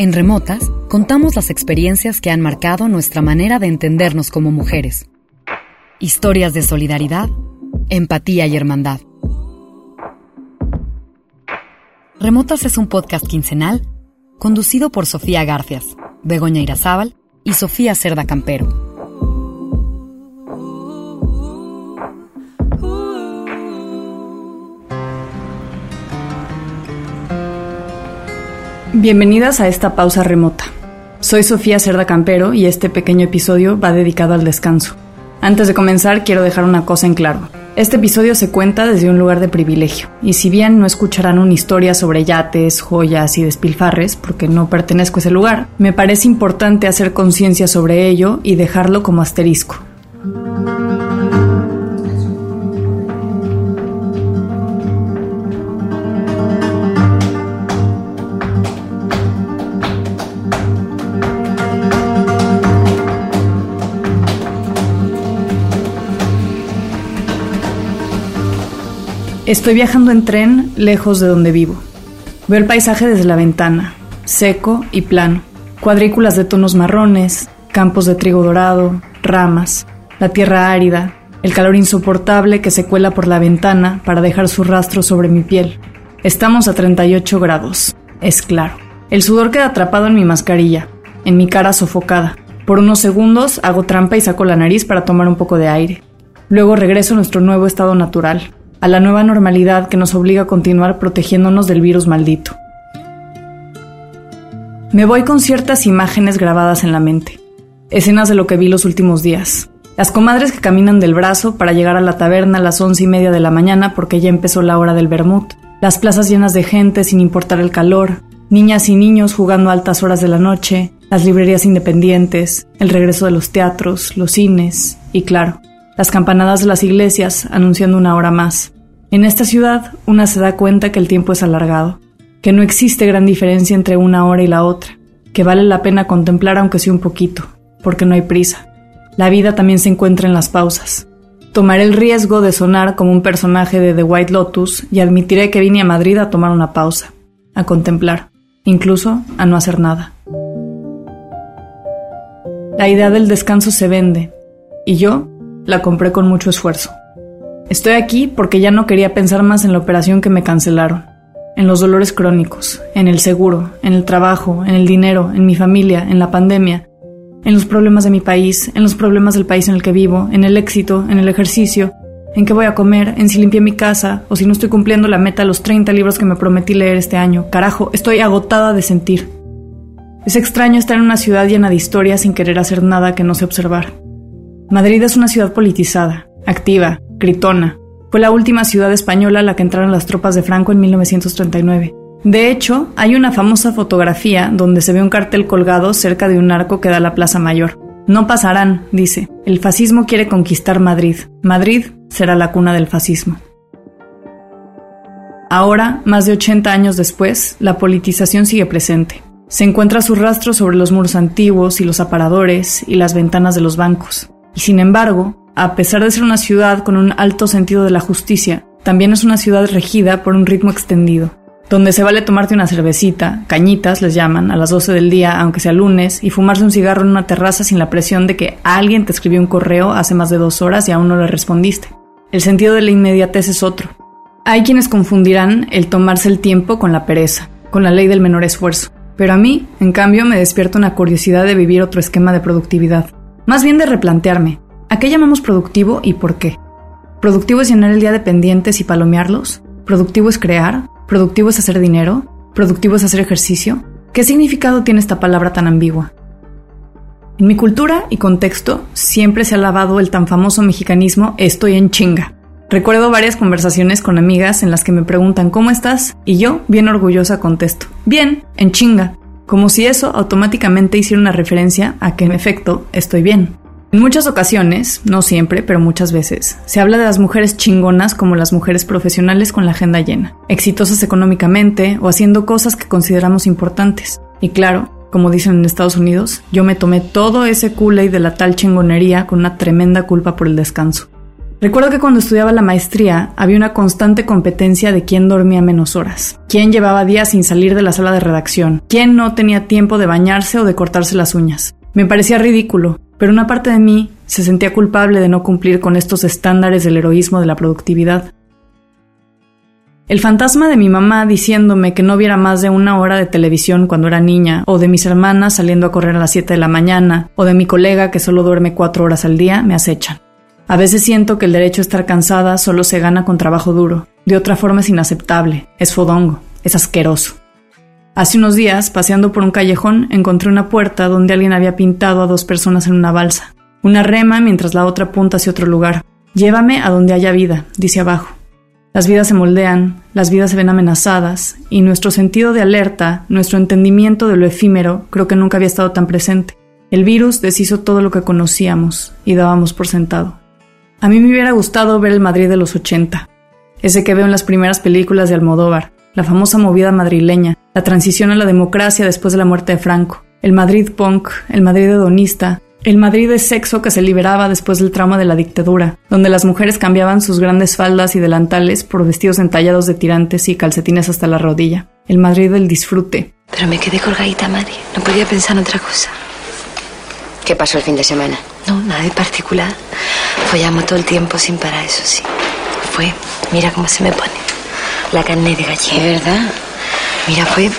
En Remotas, contamos las experiencias que han marcado nuestra manera de entendernos como mujeres. Historias de solidaridad, empatía y hermandad. Remotas es un podcast quincenal conducido por Sofía Garfias, Begoña Irazábal y Sofía Cerda Campero. Bienvenidas a esta pausa remota. Soy Sofía Cerda Campero y este pequeño episodio va dedicado al descanso. Antes de comenzar quiero dejar una cosa en claro. Este episodio se cuenta desde un lugar de privilegio, y si bien no escucharán una historia sobre yates, joyas y despilfarres, porque no pertenezco a ese lugar, me parece importante hacer conciencia sobre ello y dejarlo como asterisco. Estoy viajando en tren lejos de donde vivo. Veo el paisaje desde la ventana, seco y plano. Cuadrículas de tonos marrones, campos de trigo dorado, ramas, la tierra árida, el calor insoportable que se cuela por la ventana para dejar su rastro sobre mi piel. Estamos a 38 grados, es claro. El sudor queda atrapado en mi mascarilla, en mi cara sofocada. Por unos segundos hago trampa y saco la nariz para tomar un poco de aire. Luego regreso a nuestro nuevo estado natural, a la nueva normalidad que nos obliga a continuar protegiéndonos del virus maldito. Me voy con ciertas imágenes grabadas en la mente, escenas de lo que vi los últimos días. Las comadres que caminan del brazo para llegar a la taberna a las once y media de la mañana porque ya empezó la hora del vermut. Las plazas llenas de gente sin importar el calor, niñas y niños jugando a altas horas de la noche, las librerías independientes, el regreso de los teatros, los cines y claro, las campanadas de las iglesias anunciando una hora más. En esta ciudad, una se da cuenta que el tiempo es alargado, que no existe gran diferencia entre una hora y la otra, que vale la pena contemplar aunque sea un poquito, porque no hay prisa. La vida también se encuentra en las pausas. Tomaré el riesgo de sonar como un personaje de The White Lotus y admitiré que vine a Madrid a tomar una pausa, a contemplar, incluso a no hacer nada. La idea del descanso se vende, y yo la compré con mucho esfuerzo. Estoy aquí porque ya no quería pensar más en la operación que me cancelaron, en los dolores crónicos, en el seguro, en el trabajo, en el dinero, en mi familia, en la pandemia, en los problemas de mi país, en los problemas del país en el que vivo, en el éxito, en el ejercicio, en qué voy a comer, en si limpié mi casa o si no estoy cumpliendo la meta de los 30 libros que me prometí leer este año. Carajo, estoy agotada de sentir. Es extraño estar en una ciudad llena de historias sin querer hacer nada que no sé observar. Madrid es una ciudad politizada, activa, gritona. Fue la última ciudad española a la que entraron las tropas de Franco en 1939. De hecho, hay una famosa fotografía donde se ve un cartel colgado cerca de un arco que da a la Plaza Mayor. No pasarán, dice. El fascismo quiere conquistar Madrid. Madrid será la cuna del fascismo. Ahora, más de 80 años después, la politización sigue presente. Se encuentra su rastro sobre los muros antiguos y los aparadores y las ventanas de los bancos. Y sin embargo, a pesar de ser una ciudad con un alto sentido de la justicia, también es una ciudad regida por un ritmo extendido, donde se vale tomarte una cervecita, cañitas les llaman, a las 12 del día, aunque sea lunes, y fumarse un cigarro en una terraza sin la presión de que alguien te escribió un correo hace más de dos horas y aún no le respondiste. El sentido de la inmediatez es otro. Hay quienes confundirán el tomarse el tiempo con la pereza, con la ley del menor esfuerzo. Pero a mí, en cambio, me despierta una curiosidad de vivir otro esquema de productividad. Más bien de replantearme, ¿a qué llamamos productivo y por qué? ¿Productivo es llenar el día de pendientes y palomearlos? ¿Productivo es crear? ¿Productivo es hacer dinero? ¿Productivo es hacer ejercicio? ¿Qué significado tiene esta palabra tan ambigua? En mi cultura y contexto siempre se ha lavado el tan famoso mexicanismo estoy en chinga. Recuerdo varias conversaciones con amigas en las que me preguntan ¿cómo estás? Y yo, bien orgullosa, contesto, bien, en chinga, como si eso automáticamente hiciera una referencia a que en efecto estoy bien. En muchas ocasiones, no siempre, pero muchas veces, se habla de las mujeres chingonas como las mujeres profesionales con la agenda llena, exitosas económicamente o haciendo cosas que consideramos importantes. Y claro, como dicen en Estados Unidos, yo me tomé todo ese y de la tal chingonería con una tremenda culpa por el descanso. Recuerdo que cuando estudiaba la maestría había una constante competencia de quién dormía menos horas, quién llevaba días sin salir de la sala de redacción, quién no tenía tiempo de bañarse o de cortarse las uñas. Me parecía ridículo, pero una parte de mí se sentía culpable de no cumplir con estos estándares del heroísmo de la productividad. El fantasma de mi mamá diciéndome que no viera más de una hora de televisión cuando era niña, o de mis hermanas saliendo a correr a las 7 de la mañana, o de mi colega que solo duerme cuatro horas al día, me acechan. A veces siento que el derecho a estar cansada solo se gana con trabajo duro. De otra forma es inaceptable, es fodongo, es asqueroso. Hace unos días, paseando por un callejón, encontré una puerta donde alguien había pintado a dos personas en una balsa. Una rema mientras la otra apunta hacia otro lugar. Llévame a donde haya vida, dice abajo. Las vidas se moldean, las vidas se ven amenazadas, y nuestro sentido de alerta, nuestro entendimiento de lo efímero, creo que nunca había estado tan presente. El virus deshizo todo lo que conocíamos y dábamos por sentado. A mí me hubiera gustado ver el Madrid de los 80, ese que veo en las primeras películas de Almodóvar, la famosa movida madrileña, la transición a la democracia después de la muerte de Franco, el Madrid punk, el Madrid hedonista, el Madrid de sexo que se liberaba después del trauma de la dictadura, donde las mujeres cambiaban sus grandes faldas y delantales por vestidos entallados de tirantes y calcetines hasta la rodilla. El Madrid del disfrute. Pero me quedé colgadita, Mari. No podía pensar en otra cosa. ¿Qué pasó el fin de semana? No, nada de particular. Follamos todo el tiempo sin parar, eso sí. Fue, mira cómo se me pone. La carne de gallina. ¿De verdad? Mira, fue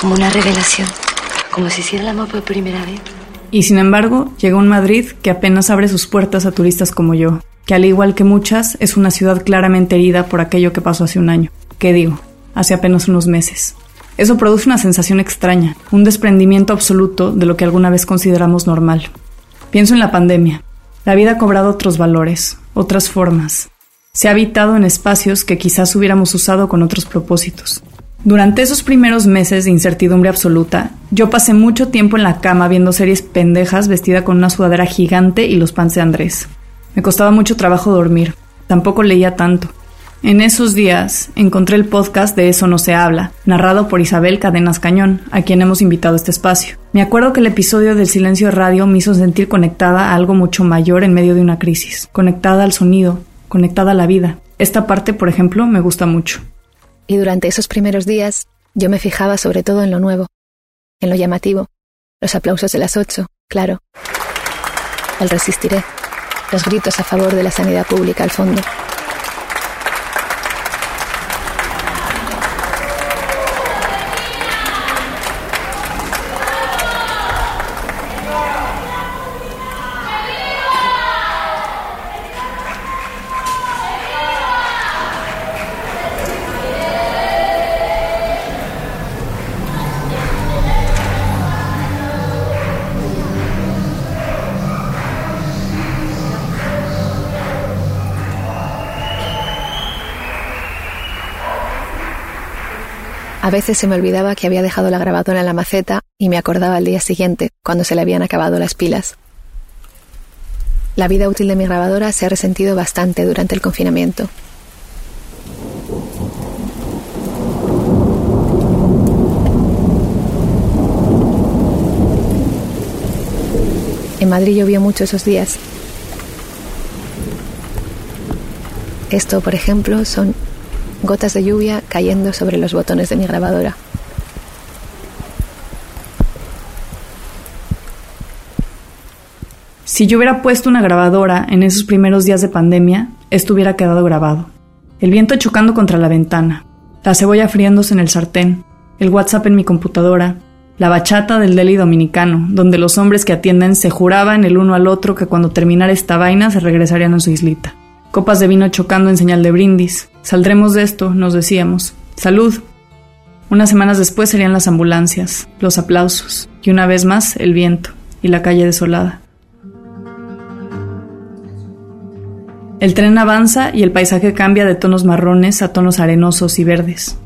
como una revelación. Como si hiciera el amor por primera vez. Y sin embargo, llegó un Madrid que apenas abre sus puertas a turistas como yo, que al igual que muchas, es una ciudad claramente herida por aquello que pasó hace un año. ¿Qué digo? Hace apenas unos meses. Eso produce una sensación extraña, un desprendimiento absoluto de lo que alguna vez consideramos normal. Pienso en la pandemia. La vida ha cobrado otros valores, otras formas. Se ha habitado en espacios que quizás hubiéramos usado con otros propósitos. Durante esos primeros meses de incertidumbre absoluta, yo pasé mucho tiempo en la cama viendo series pendejas vestida con una sudadera gigante y los pants de Andrés. Me costaba mucho trabajo dormir, tampoco leía tanto. En esos días encontré el podcast de Eso no se habla, narrado por Isabel Cadenas Cañón, a quien hemos invitado a este espacio. Me acuerdo que el episodio del Silencio Radio me hizo sentir conectada a algo mucho mayor en medio de una crisis, conectada al sonido, conectada a la vida. Esta parte, por ejemplo, me gusta mucho. Y durante esos primeros días yo me fijaba sobre todo en lo nuevo, en lo llamativo, los aplausos de las ocho, claro. El resistiré, los gritos a favor de la sanidad pública al fondo. A veces se me olvidaba que había dejado la grabadora en la maceta y me acordaba al día siguiente, cuando se le habían acabado las pilas. La vida útil de mi grabadora se ha resentido bastante durante el confinamiento. En Madrid llovió mucho esos días. Esto, por ejemplo, son gotas de lluvia cayendo sobre los botones de mi grabadora. Si yo hubiera puesto una grabadora en esos primeros días de pandemia, esto hubiera quedado grabado. El viento chocando contra la ventana, la cebolla friándose en el sartén, el WhatsApp en mi computadora, la bachata del deli dominicano, donde los hombres que atienden se juraban el uno al otro que cuando terminara esta vaina se regresarían a su islita copas de vino chocando en señal de brindis. Saldremos de esto, nos decíamos. Salud. Unas semanas después serían las ambulancias, los aplausos, y una vez más el viento, y la calle desolada. El tren avanza y el paisaje cambia de tonos marrones a tonos arenosos y verdes.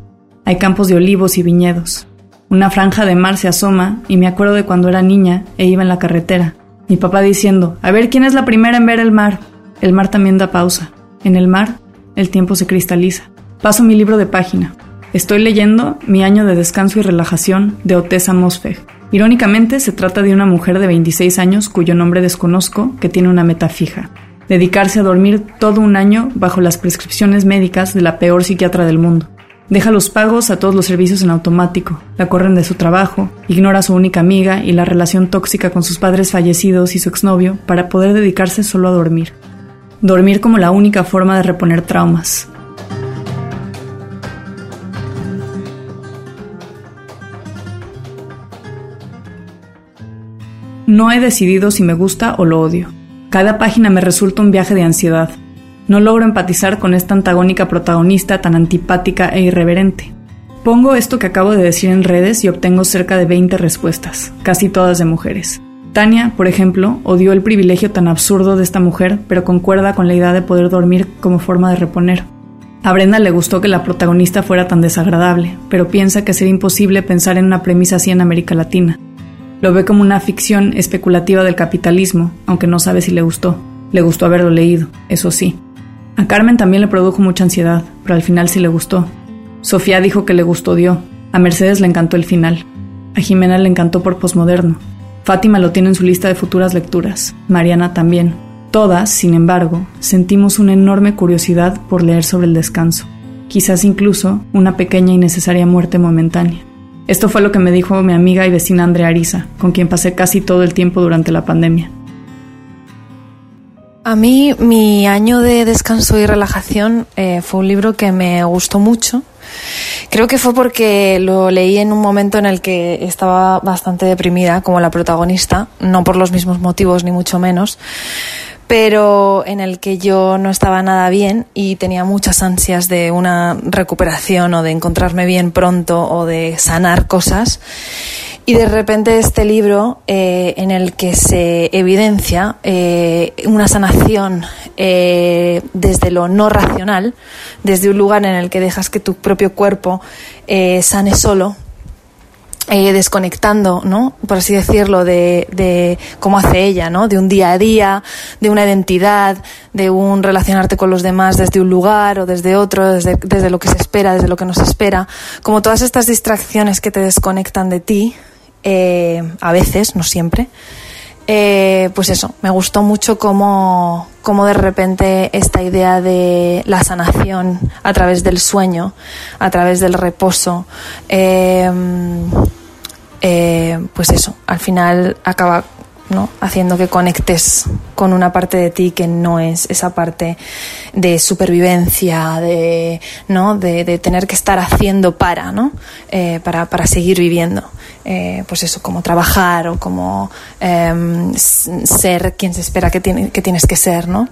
Hay campos de olivos y viñedos. Una franja de mar se asoma y me acuerdo de cuando era niña e iba en la carretera. Mi papá diciendo, a ver quién es la primera en ver el mar. El mar también da pausa. En el mar, el tiempo se cristaliza. Paso mi libro de página. Estoy leyendo Mi año de descanso y relajación de Otessa Mosfeg. Irónicamente, se trata de una mujer de 26 años cuyo nombre desconozco que tiene una meta fija dedicarse a dormir todo un año bajo las prescripciones médicas de la peor psiquiatra del mundo. Deja los pagos a todos los servicios en automático, la corren de su trabajo, ignora a su única amiga y la relación tóxica con sus padres fallecidos y su exnovio para poder dedicarse solo a dormir. Dormir como la única forma de reponer traumas. No he decidido si me gusta o lo odio. Cada página me resulta un viaje de ansiedad. No logro empatizar con esta antagónica protagonista tan antipática e irreverente. Pongo esto que acabo de decir en redes y obtengo cerca de 20 respuestas, casi todas de mujeres. Tania, por ejemplo, odió el privilegio tan absurdo de esta mujer, pero concuerda con la idea de poder dormir como forma de reponer. A Brenda le gustó que la protagonista fuera tan desagradable, pero piensa que sería imposible pensar en una premisa así en América Latina. Lo ve como una ficción especulativa del capitalismo, aunque no sabe si le gustó. Le gustó haberlo leído, eso sí. A Carmen también le produjo mucha ansiedad, pero al final sí le gustó. Sofía dijo que le gustó dio. A Mercedes le encantó el final. A Jimena le encantó por posmoderno. Fátima lo tiene en su lista de futuras lecturas. Mariana también. Todas, sin embargo, sentimos una enorme curiosidad por leer sobre el descanso. Quizás incluso una pequeña y necesaria muerte momentánea. Esto fue lo que me dijo mi amiga y vecina Andrea Arisa, con quien pasé casi todo el tiempo durante la pandemia. A mí mi año de descanso y relajación eh, fue un libro que me gustó mucho. Creo que fue porque lo leí en un momento en el que estaba bastante deprimida como la protagonista, no por los mismos motivos ni mucho menos, pero en el que yo no estaba nada bien y tenía muchas ansias de una recuperación o de encontrarme bien pronto o de sanar cosas. Y de repente este libro eh, en el que se evidencia eh, una sanación eh, desde lo no racional, desde un lugar en el que dejas que tu propio cuerpo sane solo, eh, desconectando, ¿no? Por así decirlo, de, de cómo hace ella, ¿no? De un día a día, de una identidad, de un relacionarte con los demás desde un lugar o desde otro, desde, desde lo que se espera, desde lo que no se espera. Como todas estas distracciones que te desconectan de ti, eh, a veces, no siempre. Eh, pues eso, me gustó mucho cómo, cómo, de repente esta idea de la sanación a través del sueño, a través del reposo, eh, eh, pues eso, al final acaba ¿no? haciendo que conectes con una parte de ti que no es esa parte de supervivencia, de, ¿no? de, tener que estar haciendo para, ¿no? Eh, para, para, seguir viviendo. Eh, pues eso, como trabajar o como em, ser quien se espera que, tiene, que tienes que ser. ¿no?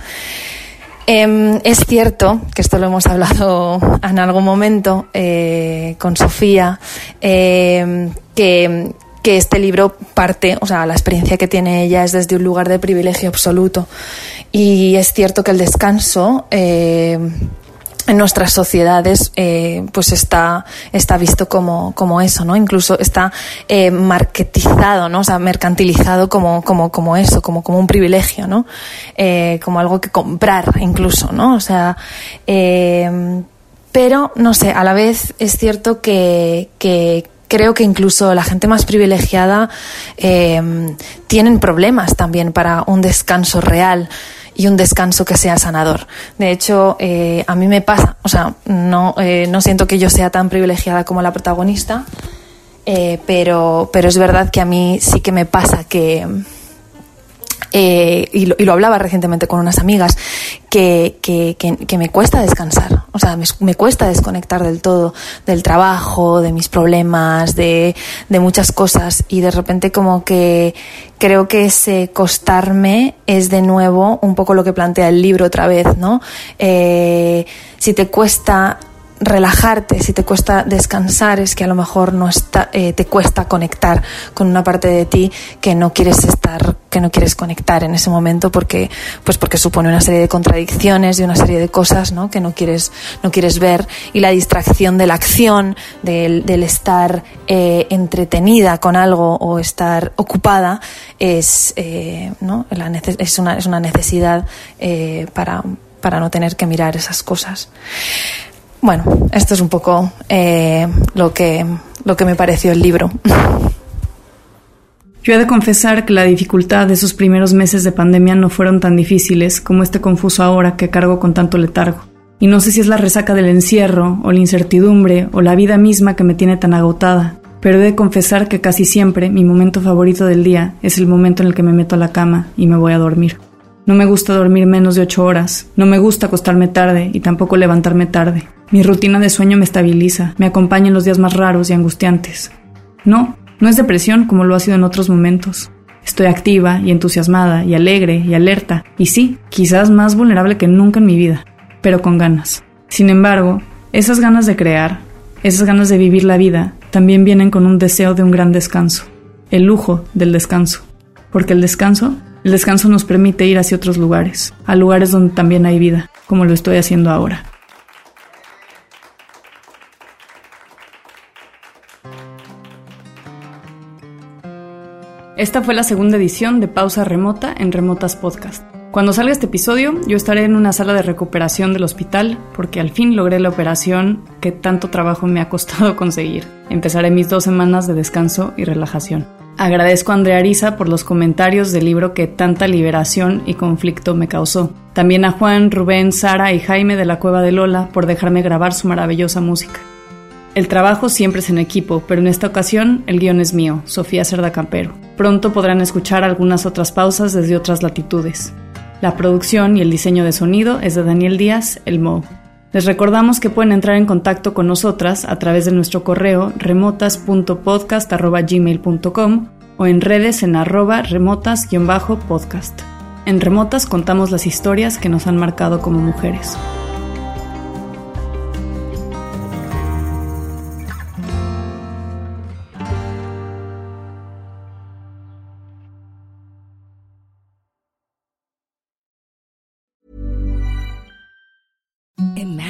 Em, es cierto, que esto lo hemos hablado en algún momento eh, con Sofía, em, que, este libro parte, o sea, la experiencia que tiene ella es desde un lugar de privilegio absoluto. Y es cierto que el descanso em, en nuestras sociedades eh, pues está, está visto como, como eso, ¿no? Incluso está eh, marketizado, ¿no? O sea, mercantilizado como, como, como eso, como, como un privilegio, ¿no? Eh, como algo que comprar incluso, ¿no? O sea, eh, pero, no sé, a la vez es cierto que, que creo que incluso la gente más privilegiada eh, tienen problemas también para un descanso real y un descanso que sea sanador. De hecho, eh, a mí me pasa, o sea, no, eh, no siento que yo sea tan privilegiada como la protagonista, eh, pero, pero es verdad que a mí sí que me pasa que eh, y, lo, y, lo, hablaba recientemente con unas amigas, que, que, que, me cuesta descansar, o sea, me, me, cuesta desconectar del todo del trabajo, de mis problemas, de, de, muchas cosas y de repente como que creo que ese costarme es de nuevo un poco lo que plantea el libro otra vez, ¿no? Eh, si te cuesta relajarte, si te cuesta descansar, es que a lo mejor no está, eh, te cuesta conectar con una parte de ti que no quieres estar, que no quieres conectar en ese momento porque, pues porque supone una serie de contradicciones y una serie de cosas, ¿no? Que no quieres, no quieres ver y la distracción de la acción, del, del estar eh, entretenida con algo o estar ocupada es, eh, ¿no? Es, una, es una necesidad para, para no tener que mirar esas cosas. Bueno, esto es un poco eh, lo, que, lo que me pareció el libro. Yo he de confesar que la dificultad de esos primeros meses de pandemia no fueron tan difíciles como este confuso ahora que cargo con tanto letargo. Y no sé si es la resaca del encierro, o la incertidumbre, o la vida misma que me tiene tan agotada, pero he de confesar que casi siempre mi momento favorito del día es el momento en el que me meto a la cama y me voy a dormir. No me gusta dormir menos de ocho horas, no me gusta acostarme tarde y tampoco levantarme tarde. Mi rutina de sueño me estabiliza, me acompaña en los días más raros y angustiantes. No, no es depresión como lo ha sido en otros momentos. Estoy activa y entusiasmada y alegre y alerta, y sí, quizás más vulnerable que nunca en mi vida, pero con ganas. Sin embargo, esas ganas de crear, esas ganas de vivir la vida, también vienen con un deseo de un gran descanso, el lujo del descanso, porque el descanso, el descanso nos permite ir hacia otros lugares, a lugares donde también hay vida, como lo estoy haciendo ahora. Esta fue la segunda edición de Pausa Remota en Remotas Podcast. Cuando salga este episodio, yo estaré en una sala de recuperación del hospital porque al fin logré la operación que tanto trabajo me ha costado conseguir. Empezaré mis dos semanas de descanso y relajación. Agradezco a Andrea Arisa por los comentarios del libro que tanta liberación y conflicto me causó. También a Juan, Rubén, Sara y Jaime de la Cueva de Lola por dejarme grabar su maravillosa música. El trabajo siempre es en equipo, pero en esta ocasión el guion es mío, Sofía Cerda Campero. Pronto podrán escuchar algunas otras pausas desde otras latitudes. La producción y el diseño de sonido es de Daniel Díaz, el Mo. Les recordamos que pueden entrar en contacto con nosotras a través de nuestro correo remotas.podcast.gmail.com o en redes en arroba remotas-podcast. En Remotas contamos las historias que nos han marcado como mujeres.